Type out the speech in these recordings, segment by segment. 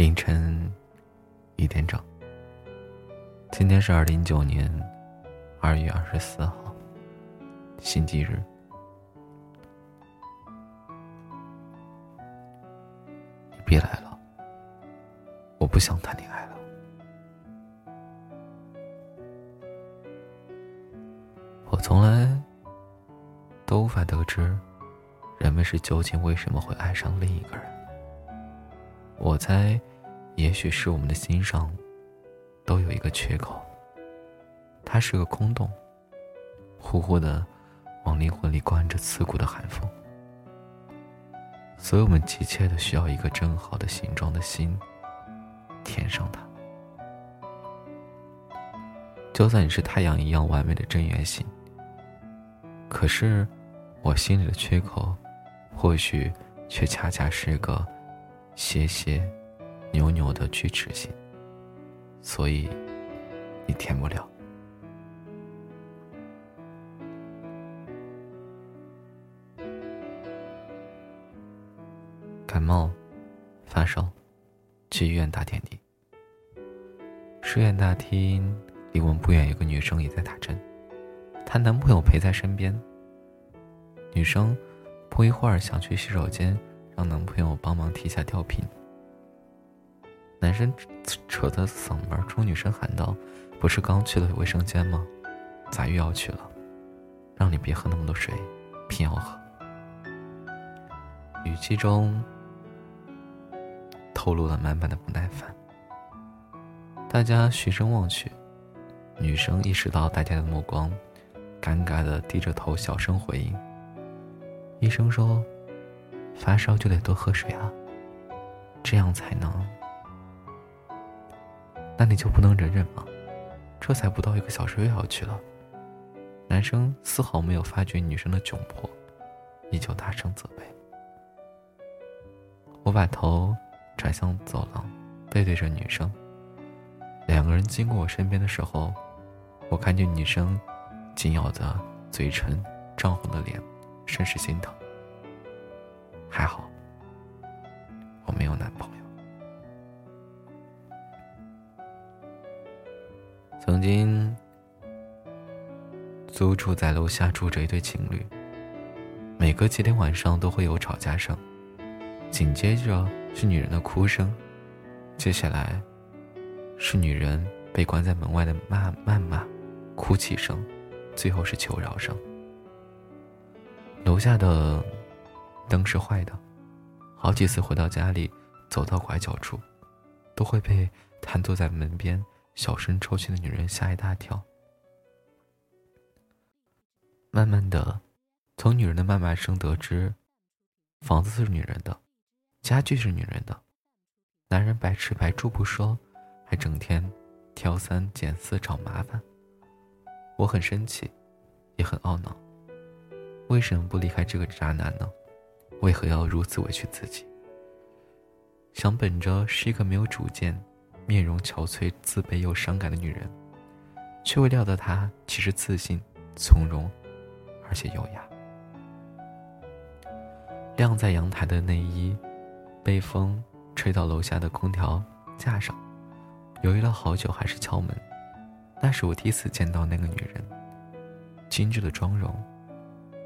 凌晨一点整。今天是二零一九年二月二十四号，星期日。别来了，我不想谈恋爱了。我从来都无法得知人们是究竟为什么会爱上另一个人。我猜。也许是我们的心上都有一个缺口，它是个空洞，呼呼的往灵魂里灌着刺骨的寒风。所以我们急切的需要一个正好的形状的心，填上它。就算你是太阳一样完美的正圆形，可是我心里的缺口，或许却恰恰是个斜斜。扭扭的锯齿形，所以你填不了。感冒、发烧，去医院打点滴。书院大厅离我们不远，有个女生也在打针，她男朋友陪在身边。女生不一会儿想去洗手间，让男朋友帮忙提下吊瓶。男生扯着嗓门冲女生喊道：“不是刚去了卫生间吗？咋又要去了？让你别喝那么多水，偏要喝。”语气中透露了满满的不耐烦。大家循声望去，女生意识到大家的目光，尴尬的低着头小声回应：“医生说，发烧就得多喝水啊，这样才能……”那你就不能忍忍吗？这才不到一个小时又要去了。男生丝毫没有发觉女生的窘迫，依旧大声责备。我把头转向走廊，背对着女生。两个人经过我身边的时候，我看见女生紧咬着嘴唇、涨红的脸，甚是心疼。还好，我没有男朋友。曾经租住在楼下住着一对情侣，每隔几天晚上都会有吵架声，紧接着是女人的哭声，接下来是女人被关在门外的骂谩骂、哭泣声，最后是求饶声。楼下的灯是坏的，好几次回到家里，走到拐角处，都会被瘫坐在门边。小声抽泣的女人吓一大跳。慢慢的，从女人的谩骂声得知，房子是女人的，家具是女人的，男人白吃白住不说，还整天挑三拣四找麻烦。我很生气，也很懊恼。为什么不离开这个渣男呢？为何要如此委屈自己？想本着是一个没有主见。面容憔悴、自卑又伤感的女人，却未料到她其实自信、从容，而且优雅。晾在阳台的内衣，被风吹到楼下的空调架上，犹豫了好久，还是敲门。那是我第一次见到那个女人，精致的妆容，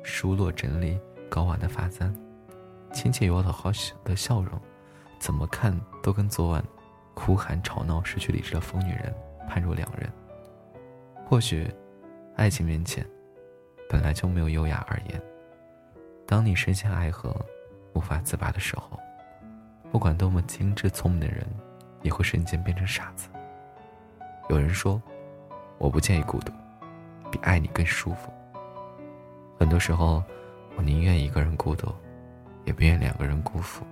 梳落整理、高挽的发簪，亲切友好笑的笑容，怎么看都跟昨晚。哭喊、吵闹、失去理智的疯女人判若两人。或许，爱情面前，本来就没有优雅而言。当你深陷爱河，无法自拔的时候，不管多么精致聪明的人，也会瞬间变成傻子。有人说：“我不介意孤独，比爱你更舒服。”很多时候，我宁愿一个人孤独，也不愿两个人辜负。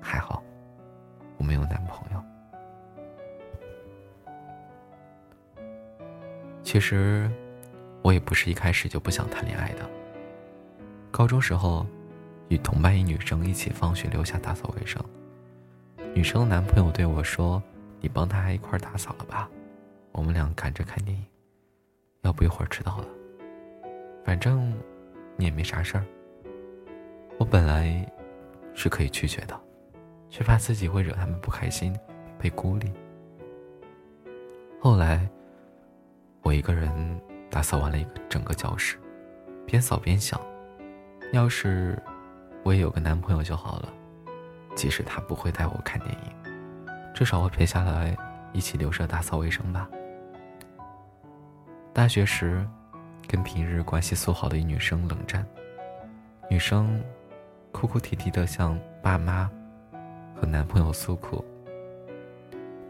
还好，我没有男朋友。其实，我也不是一开始就不想谈恋爱的。高中时候，与同班一女生一起放学留下打扫卫生，女生的男朋友对我说：“你帮她一块打扫了吧，我们俩赶着看电影，要不一会儿迟到了。反正你也没啥事儿。”我本来是可以拒绝的，却怕自己会惹他们不开心，被孤立。后来，我一个人打扫完了一个整个教室，边扫边想，要是我也有个男朋友就好了，即使他不会带我看电影，至少会陪下来一起留着打扫卫生吧。大学时，跟平日关系素好的一女生冷战，女生哭哭啼啼的向爸妈和男朋友诉苦。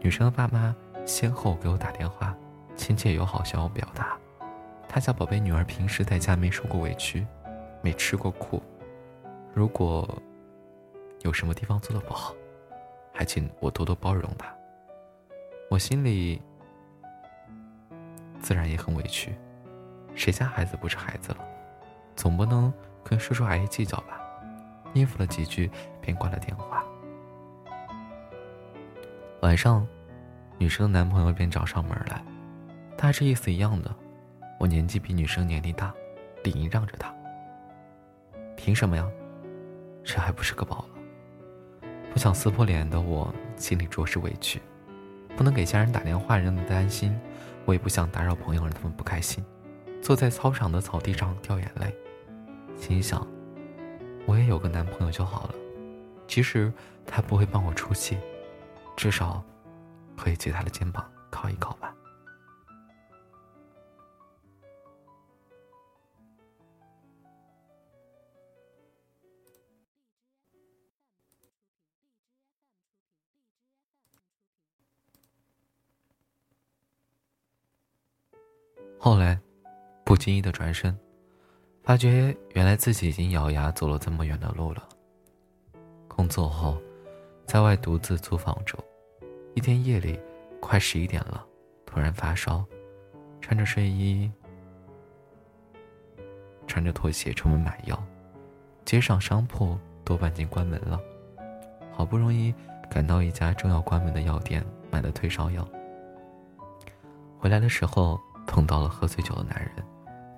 女生的爸妈先后给我打电话，亲切友好向我表达，他家宝贝女儿平时在家没受过委屈，没吃过苦，如果有什么地方做的不好，还请我多多包容她。我心里。自然也很委屈，谁家孩子不是孩子了？总不能跟叔叔阿姨计较吧？应付了几句，便挂了电话。晚上，女生的男朋友便找上门来，大致意思一样的。我年纪比女生年龄大，理应让着她。凭什么呀？这还不是个宝了？不想撕破脸的我，心里着实委屈，不能给家人打电话，让他们担心。我也不想打扰朋友，让他们不开心。坐在操场的草地上掉眼泪，心想：我也有个男朋友就好了，即使他不会帮我出气，至少可以借他的肩膀靠一靠吧。后来，不经意的转身，发觉原来自己已经咬牙走了这么远的路了。工作后，在外独自租房住，一天夜里，快十一点了，突然发烧，穿着睡衣，穿着拖鞋出门买药，街上商铺多半已经关门了，好不容易赶到一家正要关门的药店，买了退烧药。回来的时候。碰到了喝醉酒的男人，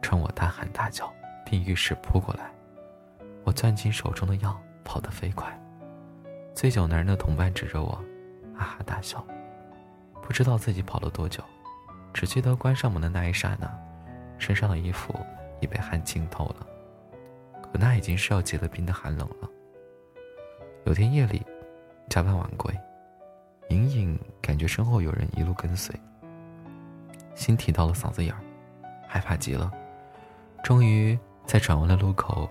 冲我大喊大叫，并浴室扑过来。我攥紧手中的药，跑得飞快。醉酒男人的同伴指着我，哈哈大笑。不知道自己跑了多久，只记得关上门的那一刹那，身上的衣服已被汗浸透了。可那已经是要结了冰的寒冷了。有天夜里，加班晚归，隐隐感觉身后有人一路跟随。心提到了嗓子眼儿，害怕极了。终于在转弯的路口，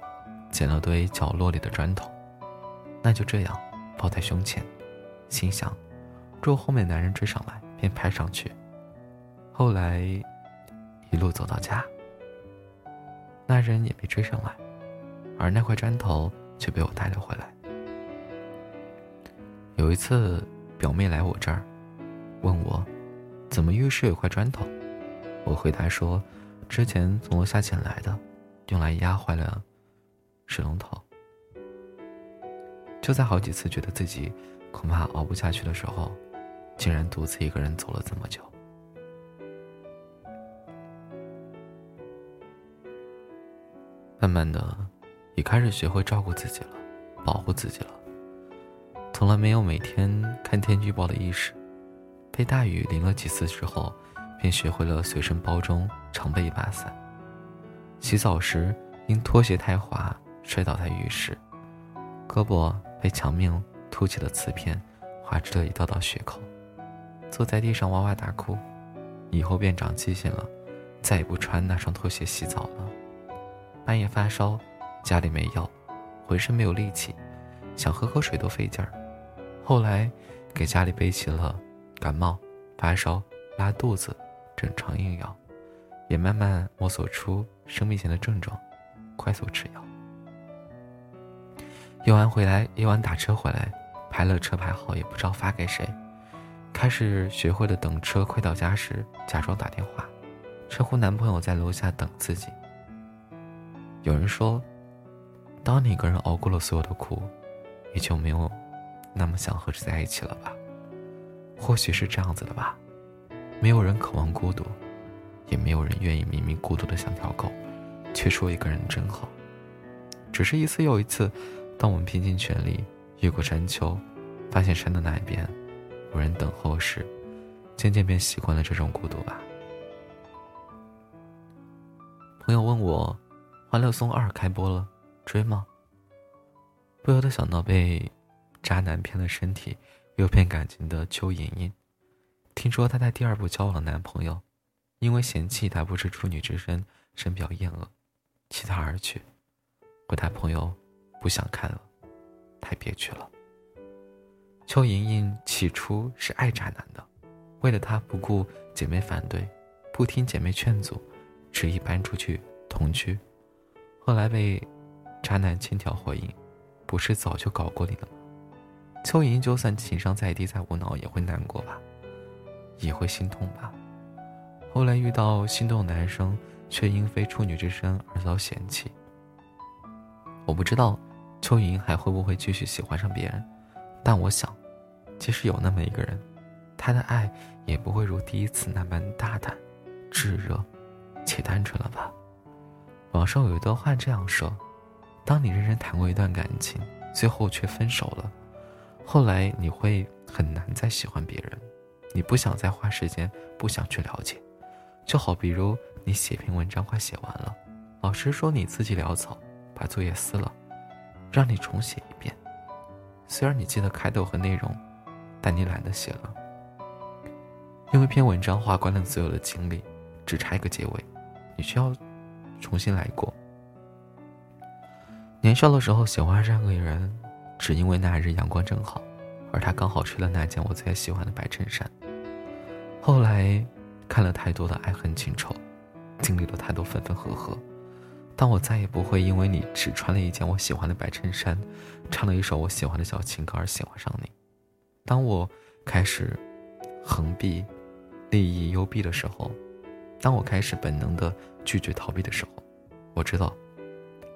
捡了堆角落里的砖头，那就这样抱在胸前，心想：若后面男人追上来，便拍上去。后来一路走到家，那人也没追上来，而那块砖头却被我带了回来。有一次，表妹来我这儿，问我。怎么浴室有块砖头？我回答说，之前从楼下捡来的，用来压坏了水龙头。就在好几次觉得自己恐怕熬不下去的时候，竟然独自一个人走了这么久。慢慢的，也开始学会照顾自己了，保护自己了。从来没有每天看天气预报的意识。被大雨淋了几次之后，便学会了随身包中常备一把伞。洗澡时因拖鞋太滑摔倒在浴室，胳膊被墙面凸起的瓷片划出了一道道血口，坐在地上哇哇大哭。以后便长记性了，再也不穿那双拖鞋洗澡了。半夜发烧，家里没药，浑身没有力气，想喝口水都费劲儿。后来给家里备齐了。感冒、发烧、拉肚子，整肠用药，也慢慢摸索出生病前的症状，快速吃药。用完回来，夜晚打车回来，拍了车牌号也不知道发给谁，开始学会了等车快到家时假装打电话，称呼男朋友在楼下等自己。有人说，当你一个人熬过了所有的苦，也就没有那么想和谁在一起了吧。或许是这样子的吧，没有人渴望孤独，也没有人愿意明明孤独的像条狗，却说一个人真好。只是一次又一次，当我们拼尽全力越过山丘，发现山的那一边无人等候时，渐渐便习惯了这种孤独吧。朋友问我，《欢乐颂二》开播了，追吗？不由得想到被渣男骗了身体，又骗感情的邱莹莹。听说她在第二部交往男朋友，因为嫌弃她不是处女之身，深表厌恶，弃她而去。回答朋友，不想看了，太憋屈了。邱莹莹起初是爱渣男的，为了他不顾姐妹反对，不听姐妹劝阻，执意搬出去同居。后来被渣男千条回应，不是早就搞过你了吗？邱莹就算情商再低再无脑，也会难过吧，也会心痛吧。后来遇到心动男生，却因非处女之身而遭嫌弃。我不知道邱莹莹还会不会继续喜欢上别人。但我想，即使有那么一个人，他的爱也不会如第一次那般大胆、炙热且单纯了吧？网上有一段话这样说：当你认真谈过一段感情，最后却分手了，后来你会很难再喜欢别人，你不想再花时间，不想去了解。就好比如你写篇文章快写完了，老师说你字迹潦草，把作业撕了，让你重写一遍。虽然你记得开头和内容，但你懒得写了，因为篇文章花光了所有的精力，只差一个结尾，你需要重新来过。年少的时候喜欢上一个人，只因为那日阳光正好，而他刚好穿了那件我最喜欢的白衬衫。后来看了太多的爱恨情仇，经历了太多分分合合。但我再也不会因为你只穿了一件我喜欢的白衬衫，唱了一首我喜欢的小情歌而喜欢上你。当我开始横避、利益幽闭的时候，当我开始本能的拒绝逃避的时候，我知道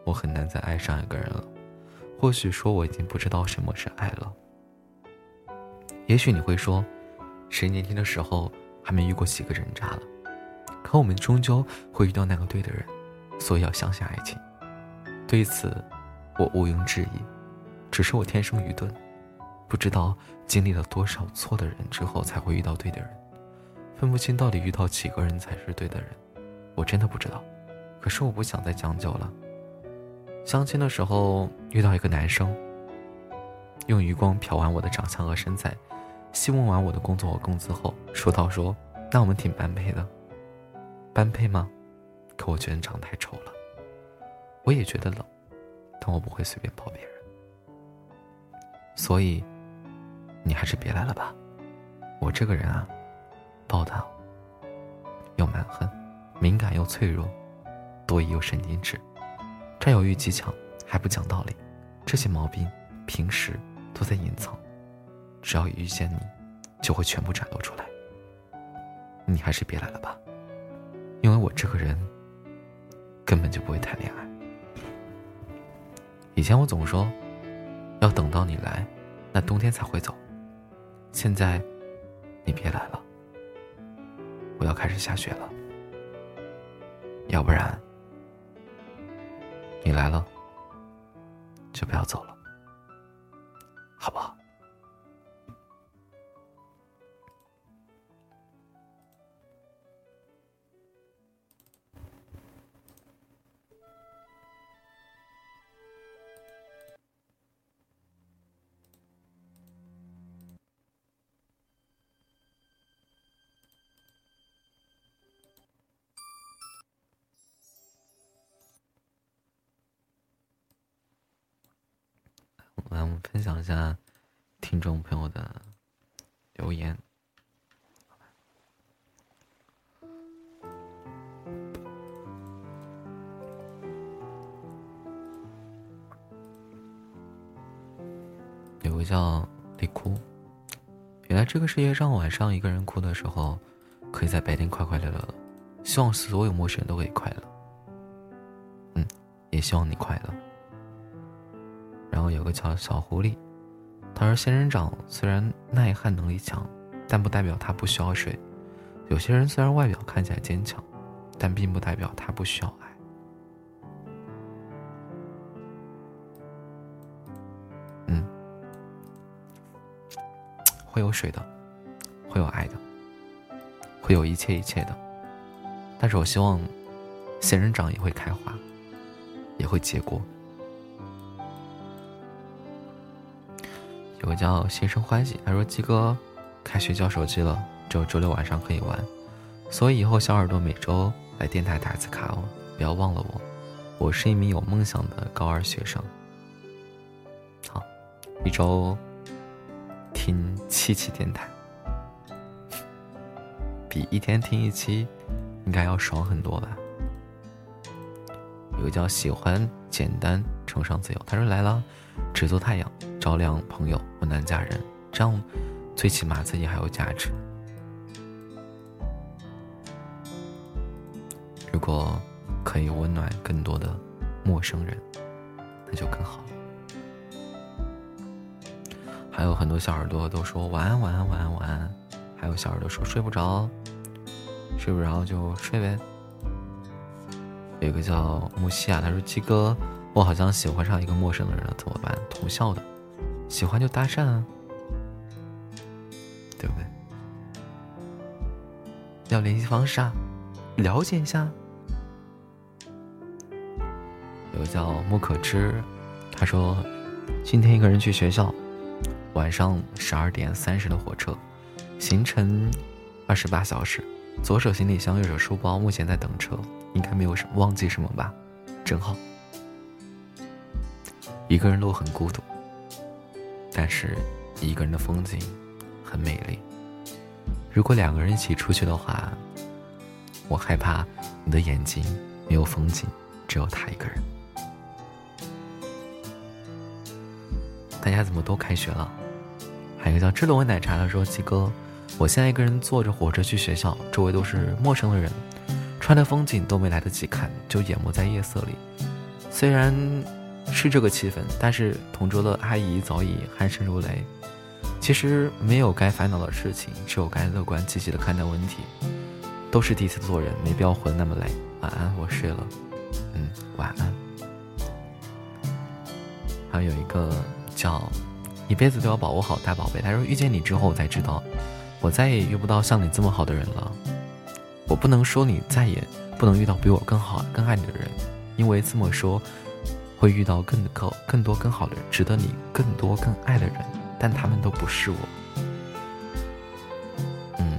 我很难再爱上一个人了。或许说我已经不知道什么是爱了。也许你会说，谁年轻的时候还没遇过几个人渣了？可我们终究会遇到那个对的人。所以要相信爱情，对此我毋庸置疑。只是我天生愚钝，不知道经历了多少错的人之后才会遇到对的人，分不清到底遇到几个人才是对的人。我真的不知道。可是我不想再将就了。相亲的时候遇到一个男生，用余光瞟完我的长相和身材，细问完我的工作和工资后，说道：“说那我们挺般配的，般配吗？”可我觉得你长得太丑了，我也觉得冷，但我不会随便抱别人，所以你还是别来了吧。我这个人啊，暴躁又蛮横，敏感又脆弱，多疑又神经质，占有欲极强，还不讲道理，这些毛病平时都在隐藏，只要一遇见你，就会全部展露出来。你还是别来了吧，因为我这个人。根本就不会谈恋爱。以前我总说，要等到你来，那冬天才会走。现在，你别来了，我要开始下雪了。要不然，你来了，就不要走了，好不好？分享一下听众朋友的留言。有个叫李哭，原来这个世界上晚上一个人哭的时候，可以在白天快快乐乐的。希望所有陌生人都可以快乐。嗯，也希望你快乐。有个叫小狐狸，他说：“仙人掌虽然耐旱能力强，但不代表它不需要水。有些人虽然外表看起来坚强，但并不代表他不需要爱。”嗯，会有水的，会有爱的，会有一切一切的。但是我希望，仙人掌也会开花，也会结果。有个叫心生欢喜，他说：“鸡哥，开学交手机了，只有周六晚上可以玩，所以以后小耳朵每周来电台打一次卡哦，不要忘了我，我是一名有梦想的高二学生。好，一周听七期电台，比一天听一期应该要爽很多吧？有个叫喜欢简单崇尚自由，他说来了。”只做太阳，照亮朋友，温暖家人，这样最起码自己还有价值。如果可以温暖更多的陌生人，那就更好。还有很多小耳朵都说晚安，晚安，晚安，晚安。还有小耳朵说睡不着，睡不着就睡呗。有个叫木西啊，他说鸡哥。我好像喜欢上一个陌生的人了，怎么办？同校的，喜欢就搭讪啊，对不对？要联系方式啊，了解一下。有个叫木可知，他说今天一个人去学校，晚上十二点三十的火车，行程二十八小时，左手行李箱，右手书包，目前在等车，应该没有什么忘记什么吧？真好。一个人路很孤独，但是一个人的风景很美丽。如果两个人一起出去的话，我害怕你的眼睛没有风景，只有他一个人。大家怎么都开学了？还有叫知冷味奶茶的说：“鸡哥，我现在一个人坐着火车去学校，周围都是陌生的人，穿的风景都没来得及看，就淹没在夜色里。虽然……”是这个气氛，但是同桌的阿姨早已鼾声如雷。其实没有该烦恼的事情，只有该乐观积极的看待问题。都是第一次做人，没必要活得那么累。晚安，我睡了。嗯，晚安。还有一个叫一辈子都要保护好大宝贝。他说遇见你之后，我才知道，我再也遇不到像你这么好的人了。我不能说你再也不能遇到比我更好、更爱你的人，因为这么说。会遇到更更更多更好的，值得你更多更爱的人，但他们都不是我。嗯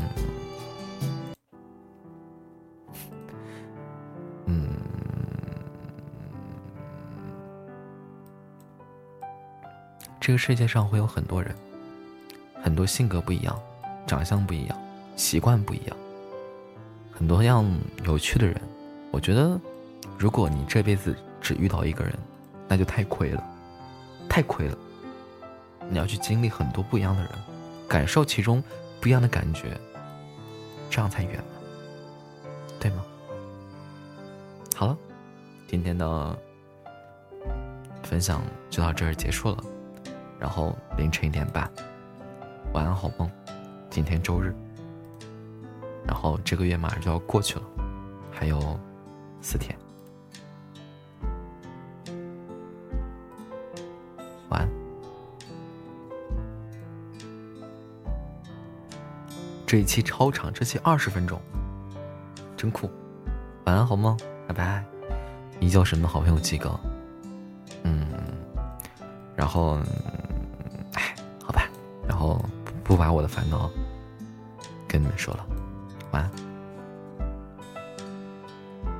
嗯，这个世界上会有很多人，很多性格不一样，长相不一样，习惯不一样，很多样有趣的人。我觉得，如果你这辈子只遇到一个人，那就太亏了，太亏了。你要去经历很多不一样的人，感受其中不一样的感觉，这样才圆满，对吗？好了，今天的分享就到这儿结束了。然后凌晨一点半，晚安好梦。今天周日，然后这个月马上就要过去了，还有四天。晚安这一期超长，这期二十分钟，真酷！晚安好梦，拜拜！依旧是你们好朋友鸡哥，嗯，然后，哎，好吧，然后不把我的烦恼跟你们说了，晚安。